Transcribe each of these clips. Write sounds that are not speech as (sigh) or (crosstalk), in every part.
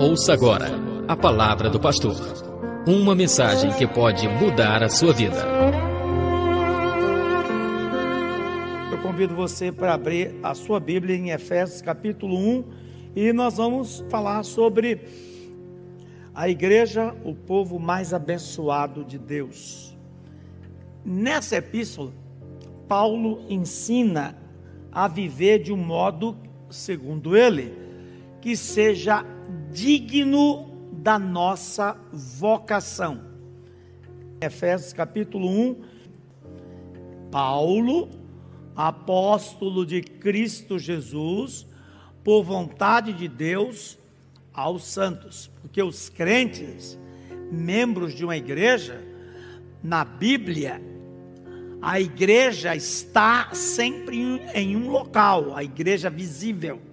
Ouça agora a palavra do pastor. Uma mensagem que pode mudar a sua vida. Eu convido você para abrir a sua Bíblia em Efésios capítulo 1 e nós vamos falar sobre a igreja, o povo mais abençoado de Deus. Nessa epístola, Paulo ensina a viver de um modo, segundo ele, que seja digno da nossa vocação. Efésios capítulo 1, Paulo, apóstolo de Cristo Jesus, por vontade de Deus, aos santos, porque os crentes, membros de uma igreja, na Bíblia, a igreja está sempre em um local, a igreja visível.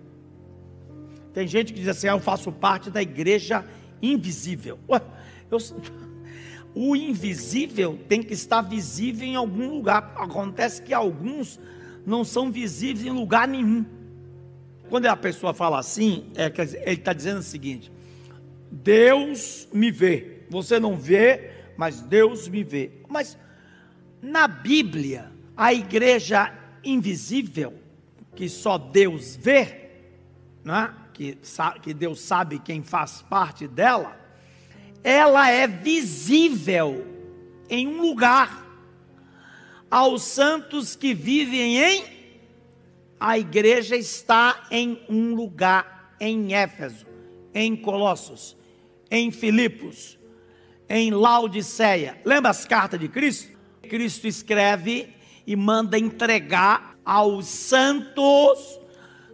Tem gente que diz assim: ah, eu faço parte da igreja invisível. (laughs) Ué, eu, (laughs) o invisível tem que estar visível em algum lugar. Acontece que alguns não são visíveis em lugar nenhum. Quando a pessoa fala assim, é ele está dizendo o seguinte: Deus me vê. Você não vê, mas Deus me vê. Mas na Bíblia, a igreja invisível, que só Deus vê, né? Que, que Deus sabe quem faz parte dela, ela é visível em um lugar. Aos santos que vivem em a igreja está em um lugar, em Éfeso, em Colossos, em Filipos, em Laodiceia. Lembra as cartas de Cristo? Cristo escreve e manda entregar aos santos,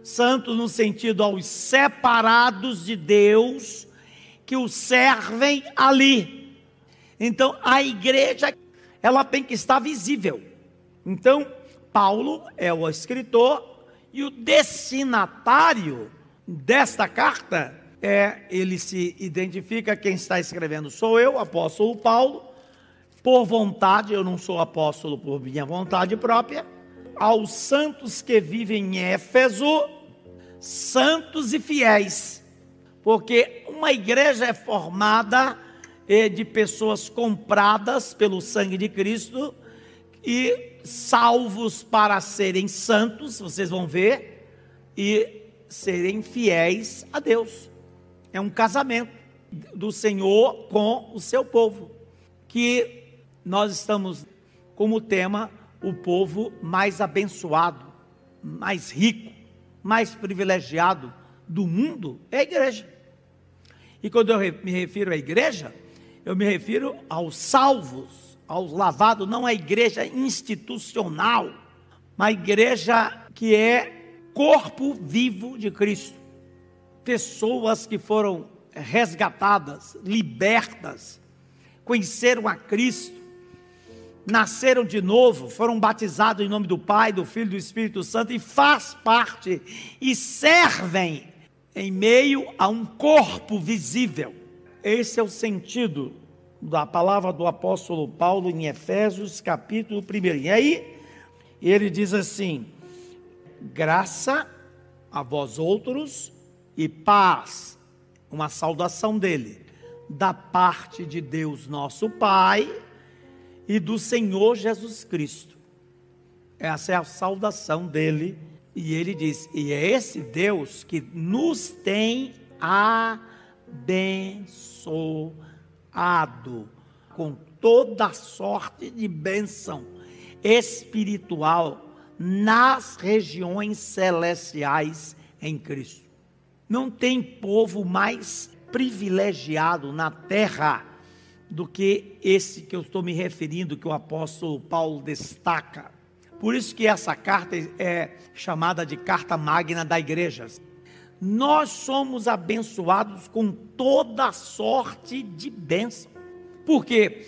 santos no sentido aos separados de Deus, que o servem ali. Então a igreja, ela tem que estar visível. Então, Paulo é o escritor, e o destinatário desta carta é, ele se identifica, quem está escrevendo sou eu, apóstolo Paulo, por vontade, eu não sou apóstolo por minha vontade própria, aos santos que vivem em Éfeso, santos e fiéis, porque uma igreja é formada eh, de pessoas compradas pelo sangue de Cristo e salvos para serem santos, vocês vão ver, e serem fiéis a Deus. É um casamento do Senhor com o seu povo, que nós estamos como tema o povo mais abençoado, mais rico, mais privilegiado do mundo é a igreja. E quando eu me refiro à igreja, eu me refiro aos salvos aos lavados, não a igreja institucional, mas a igreja que é corpo vivo de Cristo. Pessoas que foram resgatadas, libertas, conheceram a Cristo, nasceram de novo, foram batizados em nome do Pai, do Filho e do Espírito Santo e faz parte e servem em meio a um corpo visível. Esse é o sentido da palavra do apóstolo Paulo em Efésios, capítulo 1. E aí, ele diz assim: graça a vós outros e paz, uma saudação dele, da parte de Deus nosso Pai e do Senhor Jesus Cristo. Essa é a saudação dele. E ele diz: e é esse Deus que nos tem abençoado com toda sorte de bênção espiritual nas regiões celestiais em Cristo. Não tem povo mais privilegiado na terra do que esse que eu estou me referindo, que o apóstolo Paulo destaca. Por isso que essa carta é chamada de carta magna da igreja nós somos abençoados com toda sorte de bênção. Porque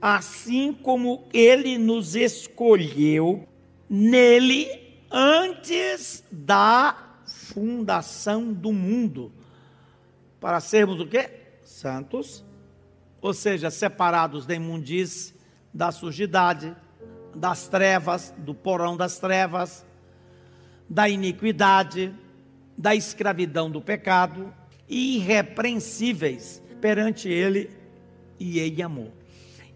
assim como ele nos escolheu nele antes da fundação do mundo, para sermos o quê? Santos, ou seja, separados da imundice, da sujidade, das trevas, do porão das trevas, da iniquidade, da escravidão do pecado irrepreensíveis perante ele e ele amou.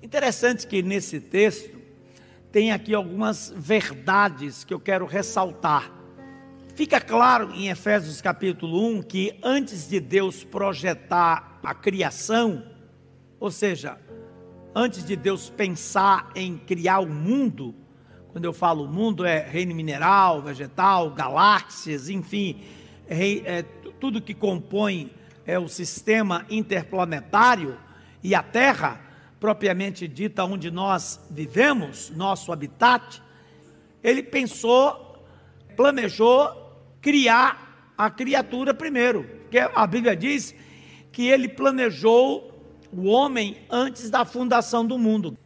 Interessante que nesse texto tem aqui algumas verdades que eu quero ressaltar. Fica claro em Efésios capítulo 1 que antes de Deus projetar a criação, ou seja, antes de Deus pensar em criar o mundo, quando eu falo mundo é reino mineral, vegetal, galáxias, enfim, é, é, tudo que compõe é o sistema interplanetário e a Terra, propriamente dita, onde nós vivemos, nosso habitat, ele pensou, planejou criar a criatura primeiro, que a Bíblia diz que ele planejou o homem antes da fundação do mundo.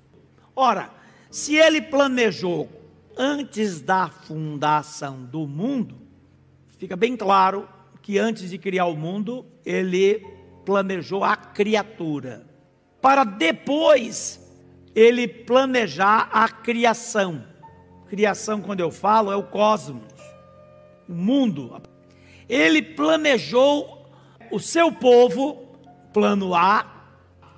Ora, se ele planejou antes da fundação do mundo, fica bem claro que antes de criar o mundo, ele planejou a criatura, para depois ele planejar a criação. Criação, quando eu falo, é o cosmos, o mundo. Ele planejou o seu povo, plano A,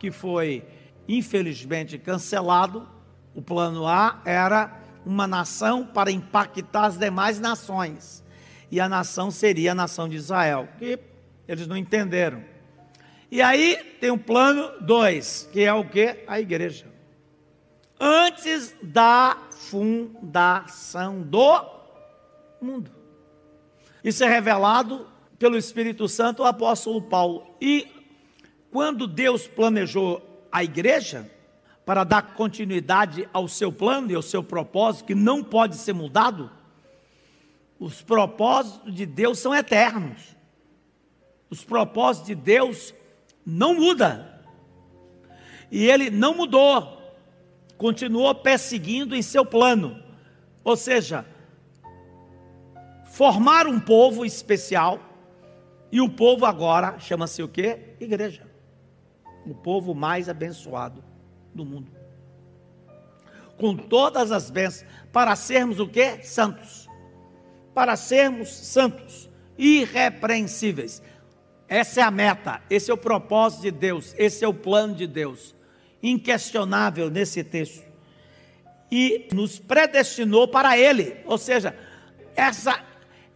que foi infelizmente cancelado. O plano A era uma nação para impactar as demais nações e a nação seria a nação de Israel, que eles não entenderam. E aí tem o um plano 2, que é o que? A igreja. Antes da fundação do mundo. Isso é revelado pelo Espírito Santo ao apóstolo Paulo. E quando Deus planejou a igreja, para dar continuidade ao seu plano e ao seu propósito, que não pode ser mudado, os propósitos de Deus são eternos. Os propósitos de Deus não mudam. E ele não mudou. Continuou perseguindo em seu plano. Ou seja, formar um povo especial. E o povo agora chama-se o quê? Igreja. O povo mais abençoado do mundo. Com todas as bênçãos, para sermos o quê? Santos para sermos santos, irrepreensíveis. Essa é a meta, esse é o propósito de Deus, esse é o plano de Deus, inquestionável nesse texto. E nos predestinou para Ele, ou seja, essa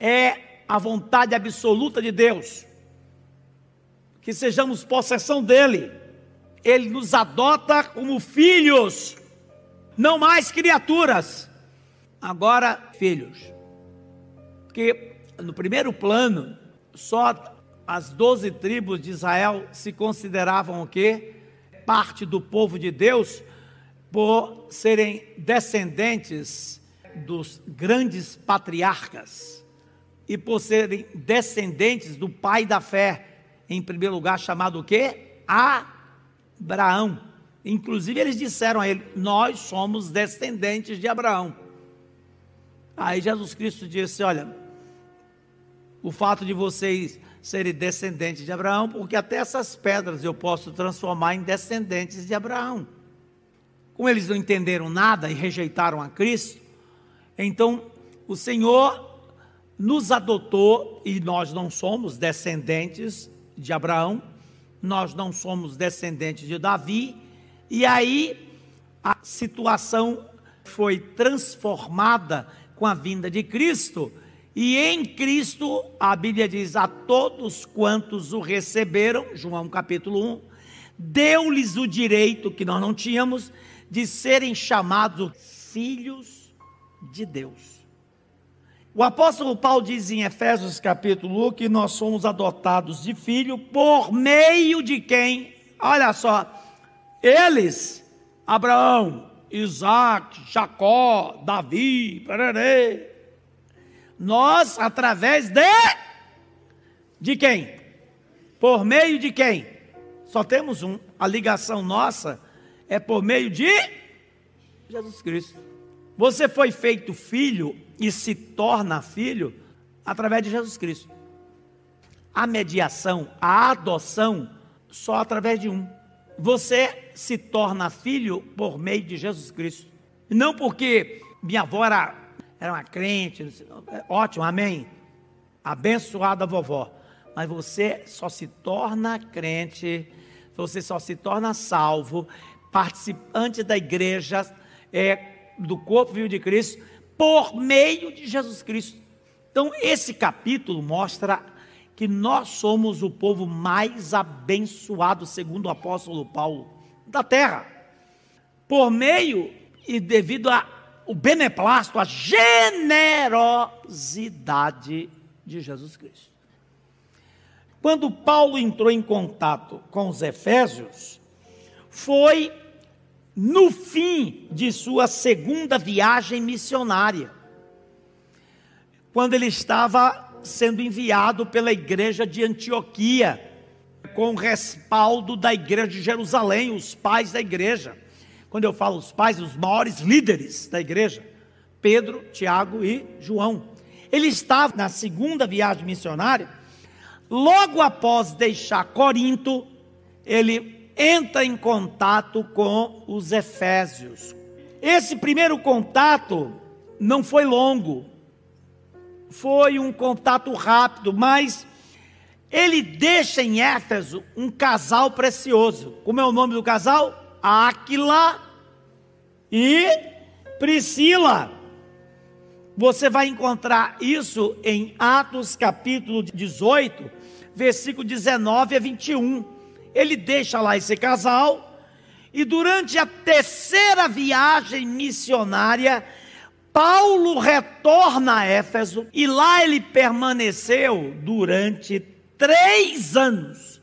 é a vontade absoluta de Deus, que sejamos possessão dEle, Ele nos adota como filhos, não mais criaturas, agora filhos. Porque no primeiro plano, só as doze tribos de Israel se consideravam o quê? Parte do povo de Deus, por serem descendentes dos grandes patriarcas e por serem descendentes do pai da fé, em primeiro lugar chamado o quê? Abraão. Inclusive eles disseram a ele: Nós somos descendentes de Abraão. Aí Jesus Cristo disse: Olha, o fato de vocês serem descendentes de Abraão, porque até essas pedras eu posso transformar em descendentes de Abraão. Como eles não entenderam nada e rejeitaram a Cristo, então o Senhor nos adotou e nós não somos descendentes de Abraão, nós não somos descendentes de Davi, e aí a situação foi transformada com a vinda de Cristo e em Cristo, a Bíblia diz: a todos quantos o receberam, João capítulo 1, deu-lhes o direito que nós não tínhamos de serem chamados filhos de Deus. O apóstolo Paulo diz em Efésios capítulo 1 que nós somos adotados de filho por meio de quem? Olha só, eles, Abraão, Isaac, Jacó, Davi, nós, através de. De quem? Por meio de quem? Só temos um. A ligação nossa é por meio de Jesus Cristo. Você foi feito filho e se torna filho através de Jesus Cristo. A mediação, a adoção, só através de um. Você se torna filho por meio de Jesus Cristo. Não porque minha avó era era uma crente, ótimo, amém. Abençoada vovó. mas você só se torna crente, você só se torna salvo, participante da igreja, é, do corpo vivo de Cristo, por meio de Jesus Cristo. Então, esse capítulo mostra que nós somos o povo mais abençoado, segundo o apóstolo Paulo, da terra. Por meio e devido ao beneplácito, a generosidade de Jesus Cristo. Quando Paulo entrou em contato com os Efésios, foi no fim de sua segunda viagem missionária, quando ele estava sendo enviado pela igreja de Antioquia, com respaldo da igreja de Jerusalém, os pais da igreja. Quando eu falo os pais, os maiores líderes da igreja, Pedro, Tiago e João. Ele estava na segunda viagem missionária, logo após deixar Corinto, ele entra em contato com os Efésios. Esse primeiro contato não foi longo, foi um contato rápido, mas ele deixa em Éfeso um casal precioso. Como é o nome do casal? Áquila e Priscila. Você vai encontrar isso em Atos capítulo 18, versículo 19 a 21. Ele deixa lá esse casal e durante a terceira viagem missionária, Paulo retorna a Éfeso e lá ele permaneceu durante três anos.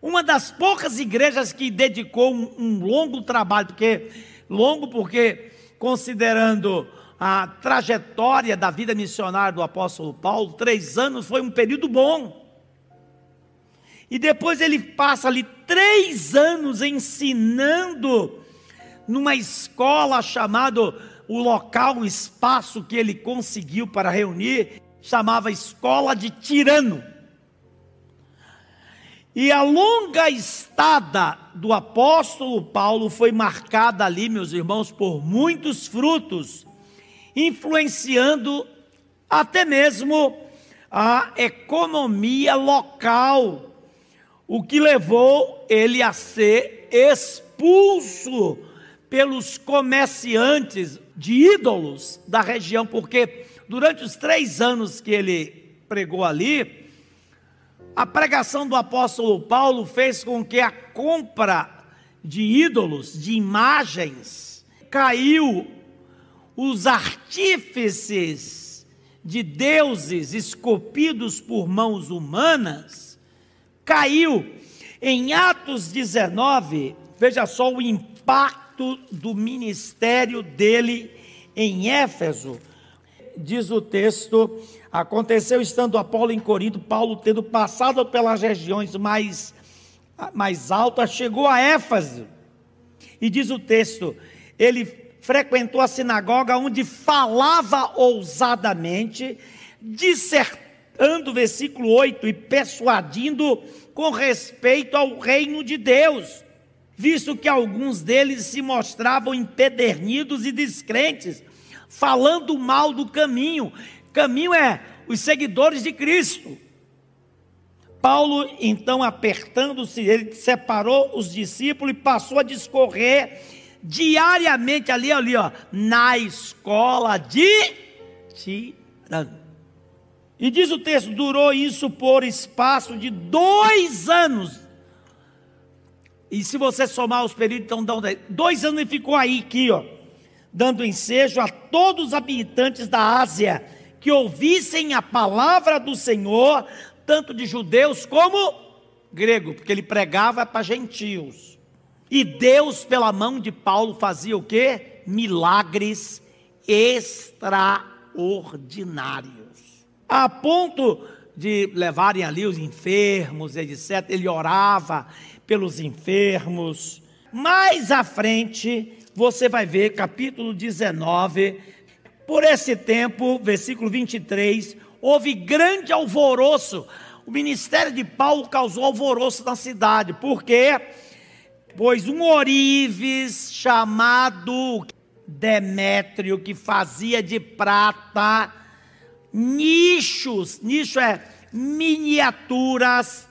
Uma das poucas igrejas que dedicou um, um longo trabalho, porque longo porque considerando a trajetória da vida missionária do apóstolo Paulo, três anos foi um período bom. E depois ele passa ali três anos ensinando numa escola chamada o local, o espaço que ele conseguiu para reunir, chamava Escola de Tirano. E a longa estada do apóstolo Paulo foi marcada ali, meus irmãos, por muitos frutos, influenciando até mesmo a economia local, o que levou ele a ser expulso pelos comerciantes de ídolos da região, porque durante os três anos que ele pregou ali, a pregação do apóstolo Paulo fez com que a compra de ídolos, de imagens, caiu. Os artífices de deuses esculpidos por mãos humanas, caiu em Atos 19, veja só o impacto do ministério dele em Éfeso. Diz o texto: aconteceu estando Apolo em Corinto, Paulo tendo passado pelas regiões mais, mais altas, chegou a Éfeso. E diz o texto: ele frequentou a sinagoga onde falava ousadamente, dissertando, versículo 8, e persuadindo com respeito ao reino de Deus visto que alguns deles se mostravam empedernidos e descrentes, falando mal do caminho. Caminho é os seguidores de Cristo. Paulo, então, apertando-se, ele separou os discípulos e passou a discorrer diariamente ali, ali, ó, na escola de Tirano. E diz o texto: durou isso por espaço de dois anos, e se você somar os períodos, então dão dois anos e ficou aí, aqui, ó, dando ensejo a todos os habitantes da Ásia que ouvissem a palavra do Senhor, tanto de judeus como grego, porque ele pregava para gentios. E Deus, pela mão de Paulo, fazia o que? Milagres extraordinários. A ponto de levarem ali os enfermos, etc. Ele orava, pelos enfermos. Mais à frente, você vai ver, capítulo 19, por esse tempo, versículo 23, houve grande alvoroço. O ministério de Paulo causou alvoroço na cidade, porque pois um orives chamado Demétrio, que fazia de prata nichos, nicho é miniaturas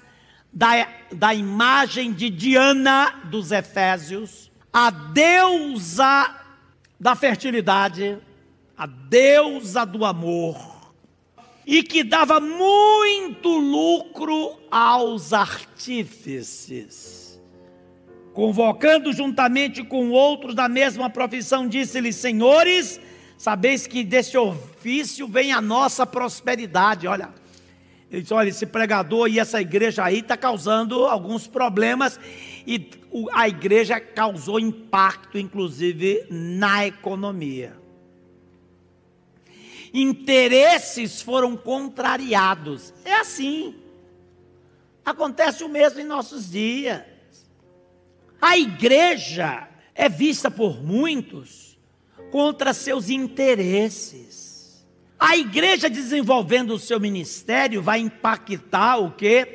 da, da imagem de Diana dos Efésios, a deusa da fertilidade, a deusa do amor, e que dava muito lucro aos artífices. Convocando juntamente com outros da mesma profissão, disse-lhes: Senhores, sabeis que deste ofício vem a nossa prosperidade. Olha, ele disse: olha, esse pregador e essa igreja aí está causando alguns problemas e a igreja causou impacto, inclusive, na economia. Interesses foram contrariados. É assim. Acontece o mesmo em nossos dias. A igreja é vista por muitos contra seus interesses. A igreja desenvolvendo o seu ministério vai impactar o que?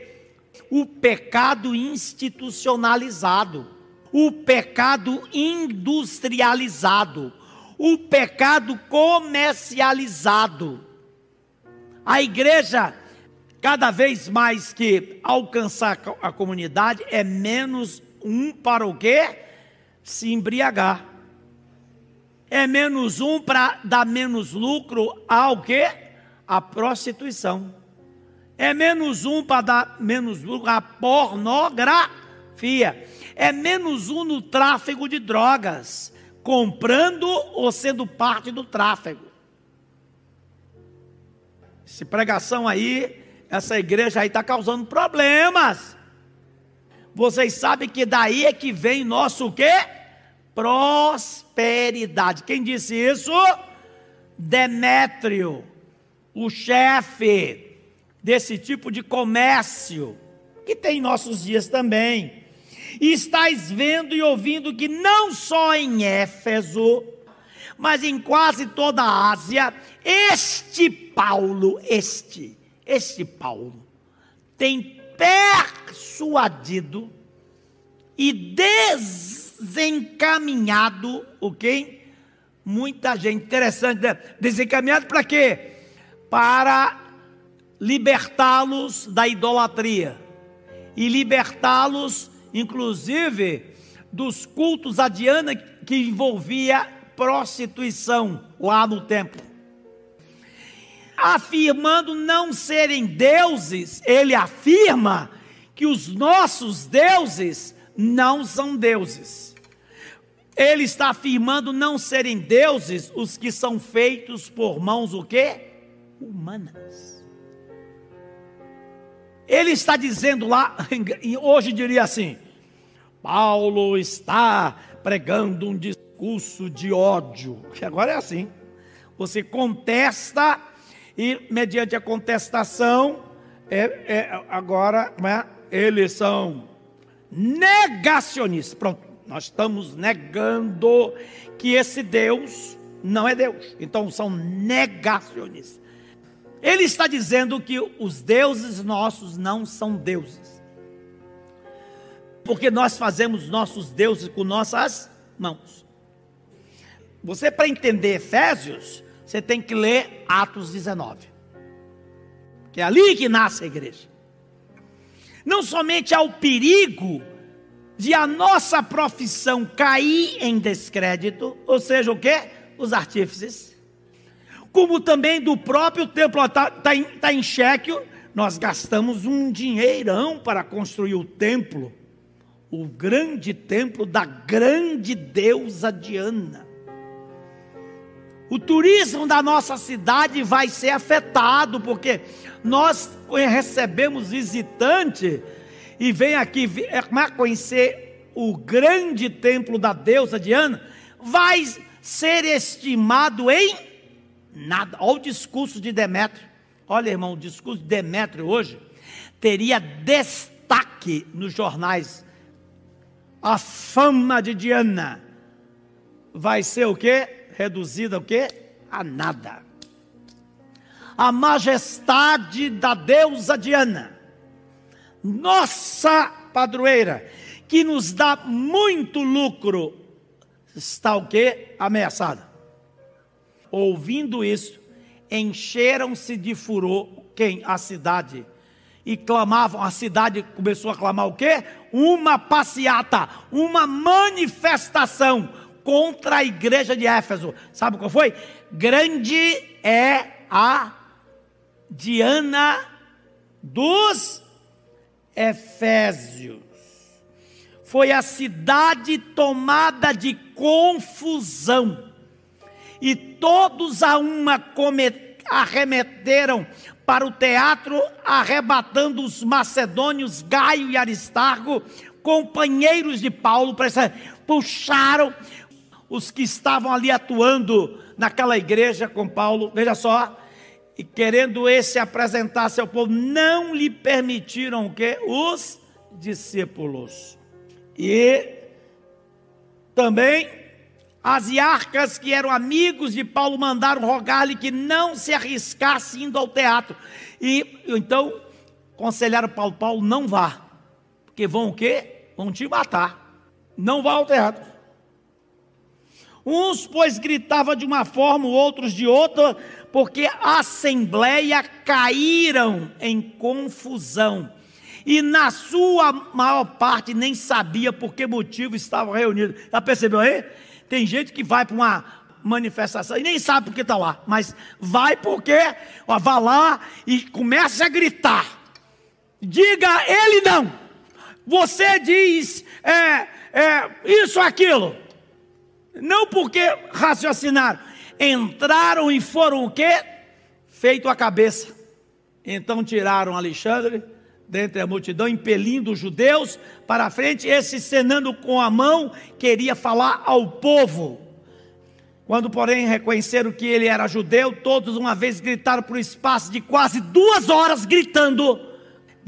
O pecado institucionalizado, o pecado industrializado, o pecado comercializado. A igreja, cada vez mais que alcançar a comunidade, é menos um para o quê? Se embriagar. É menos um para dar menos lucro ao quê? A prostituição. É menos um para dar menos lucro à pornografia. É menos um no tráfego de drogas, comprando ou sendo parte do tráfego. Essa pregação aí, essa igreja aí está causando problemas. Vocês sabem que daí é que vem nosso quê? Prosperidade. Quem disse isso? Demétrio, o chefe desse tipo de comércio, que tem em nossos dias também. E estáis vendo e ouvindo que não só em Éfeso, mas em quase toda a Ásia, este Paulo, este, este Paulo, tem persuadido e desencaminhado, ok? Muita gente, interessante, né? desencaminhado para quê? Para libertá-los da idolatria e libertá-los, inclusive, dos cultos a Diana que envolvia prostituição lá no templo afirmando não serem deuses, ele afirma que os nossos deuses não são deuses. Ele está afirmando não serem deuses os que são feitos por mãos o quê? Humanas. Ele está dizendo lá, (laughs) hoje diria assim: Paulo está pregando um discurso de ódio, que agora é assim. Você contesta e mediante a contestação, é, é, agora é, eles são negacionistas. Pronto, nós estamos negando que esse Deus não é Deus. Então são negacionistas. Ele está dizendo que os deuses nossos não são deuses. Porque nós fazemos nossos deuses com nossas mãos. Você, para entender Efésios, você tem que ler Atos 19. Que é ali que nasce a igreja. Não somente há o perigo de a nossa profissão cair em descrédito, ou seja, o que? Os artífices, como também do próprio templo está tá em, tá em xeque. Nós gastamos um dinheirão para construir o templo, o grande templo da grande deusa Diana o turismo da nossa cidade vai ser afetado, porque nós recebemos visitante e vem aqui é, conhecer o grande templo da deusa Diana, vai ser estimado em nada. Olha o discurso de Demétrio. Olha, irmão, o discurso de Demétrio hoje teria destaque nos jornais. A fama de Diana vai ser o quê? Reduzida o quê? A nada. A majestade da deusa Diana, nossa padroeira, que nos dá muito lucro, está o quê? Ameaçada. Ouvindo isso, encheram-se de furor quem? A cidade e clamavam, a cidade começou a clamar o quê? Uma passeata, uma manifestação contra a igreja de Éfeso. Sabe qual foi? Grande é a Diana dos Efésios. Foi a cidade tomada de confusão. E todos a uma arremeteram para o teatro, arrebatando os macedônios Gaio e Aristarco, companheiros de Paulo, puxaram os que estavam ali atuando naquela igreja com Paulo, veja só, e querendo esse apresentar-se ao povo, não lhe permitiram que os discípulos. E também as iarcas que eram amigos de Paulo mandaram rogar-lhe que não se arriscasse indo ao teatro. E então aconselharam Paulo, Paulo, não vá. Porque vão o quê? Vão te matar. Não vá ao teatro. Uns, pois, gritavam de uma forma, outros de outra, porque a assembleia caíram em confusão. E na sua maior parte nem sabia por que motivo estavam reunidos. Já percebeu aí? Tem gente que vai para uma manifestação e nem sabe por que está lá, mas vai porque vai lá e começa a gritar. Diga ele não. Você diz é, é, isso, aquilo. Não porque raciocinaram. Entraram e foram o quê? Feito a cabeça. Então tiraram Alexandre dentre a multidão, impelindo os judeus para a frente, esse cenando com a mão, queria falar ao povo. Quando, porém, reconheceram que ele era judeu, todos uma vez gritaram por espaço de quase duas horas, gritando: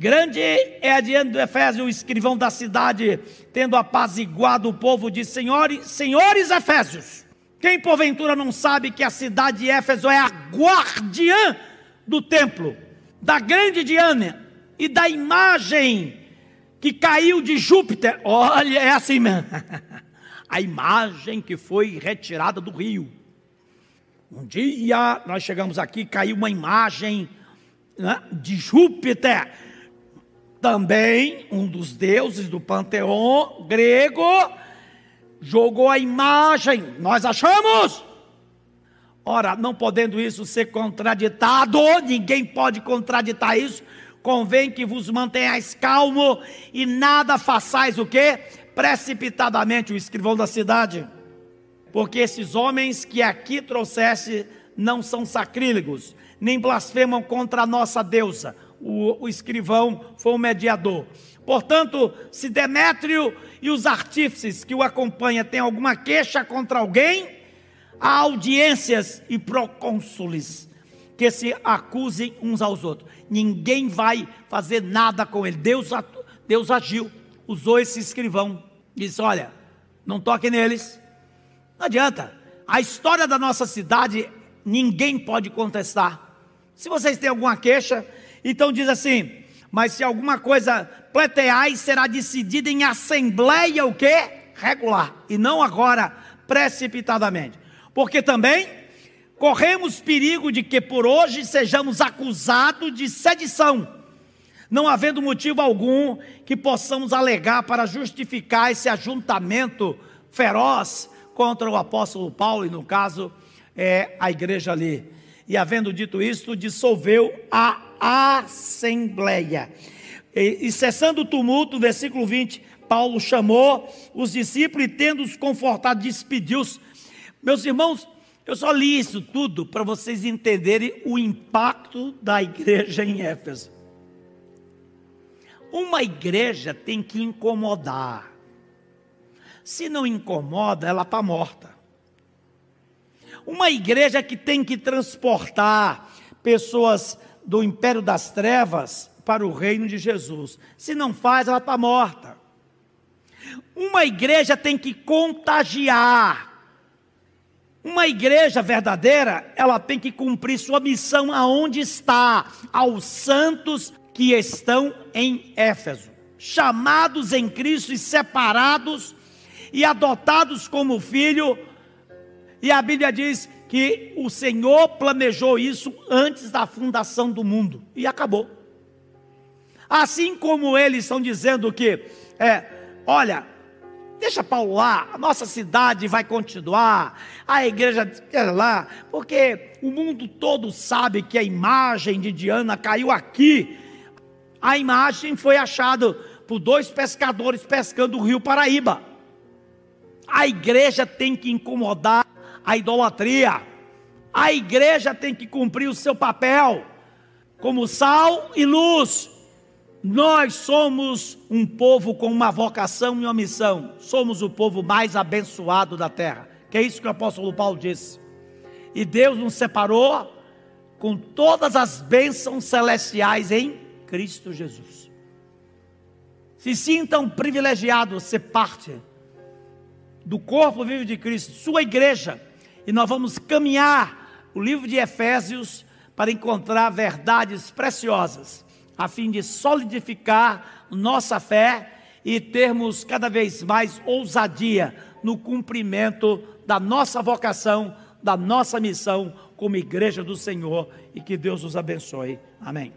Grande é adiante do Efésio, o escrivão da cidade, tendo apaziguado o povo, de senhores, senhores Efésios, quem porventura não sabe que a cidade de Éfeso é a guardiã do templo, da grande Diana, e da imagem que caiu de Júpiter. Olha, é assim mesmo. (laughs) A imagem que foi retirada do rio. Um dia nós chegamos aqui, caiu uma imagem né, de Júpiter. Também um dos deuses do panteão grego jogou a imagem. Nós achamos. Ora, não podendo isso ser contraditado, ninguém pode contraditar isso, convém que vos mantenhais calmo e nada façais o que? Precipitadamente, o escrivão da cidade. Porque esses homens que aqui trouxeste não são sacrílegos, nem blasfemam contra a nossa deusa. O, o escrivão foi o mediador. Portanto, se Demétrio e os artífices que o acompanham têm alguma queixa contra alguém, há audiências e procônsules que se acusem uns aos outros. Ninguém vai fazer nada com ele. Deus, Deus agiu, usou esse escrivão. Disse: Olha, não toque neles. Não adianta. A história da nossa cidade, ninguém pode contestar. Se vocês têm alguma queixa, então diz assim: Mas se alguma coisa pleiteais, será decidida em assembleia o quê? Regular. E não agora, precipitadamente. Porque também corremos perigo de que por hoje sejamos acusados de sedição, não havendo motivo algum que possamos alegar para justificar esse ajuntamento feroz contra o apóstolo Paulo, e no caso é a igreja ali. E havendo dito isto, dissolveu a assembleia. E, e cessando o tumulto, versículo 20, Paulo chamou os discípulos e, tendo-os confortado, despediu-os. Meus irmãos, eu só li isso tudo para vocês entenderem o impacto da igreja em Éfeso. Uma igreja tem que incomodar. Se não incomoda, ela está morta. Uma igreja que tem que transportar pessoas do império das trevas para o reino de Jesus. Se não faz, ela está morta. Uma igreja tem que contagiar. Uma igreja verdadeira, ela tem que cumprir sua missão aonde está, aos santos que estão em Éfeso, chamados em Cristo e separados e adotados como filho. E a Bíblia diz que o Senhor planejou isso antes da fundação do mundo e acabou. Assim como eles estão dizendo que, é, olha, deixa Paulo lá, a nossa cidade vai continuar, a igreja quer lá, porque o mundo todo sabe que a imagem de Diana caiu aqui. A imagem foi achada por dois pescadores pescando o rio Paraíba. A igreja tem que incomodar a idolatria. A igreja tem que cumprir o seu papel como sal e luz. Nós somos um povo com uma vocação e uma missão. Somos o povo mais abençoado da terra. Que é isso que o apóstolo Paulo disse. E Deus nos separou com todas as bênçãos celestiais em Cristo Jesus. Se sintam privilegiados ser parte do corpo vivo de Cristo, sua igreja, e nós vamos caminhar o livro de Efésios para encontrar verdades preciosas, a fim de solidificar nossa fé e termos cada vez mais ousadia no cumprimento da nossa vocação, da nossa missão como igreja do Senhor e que Deus os abençoe. Amém.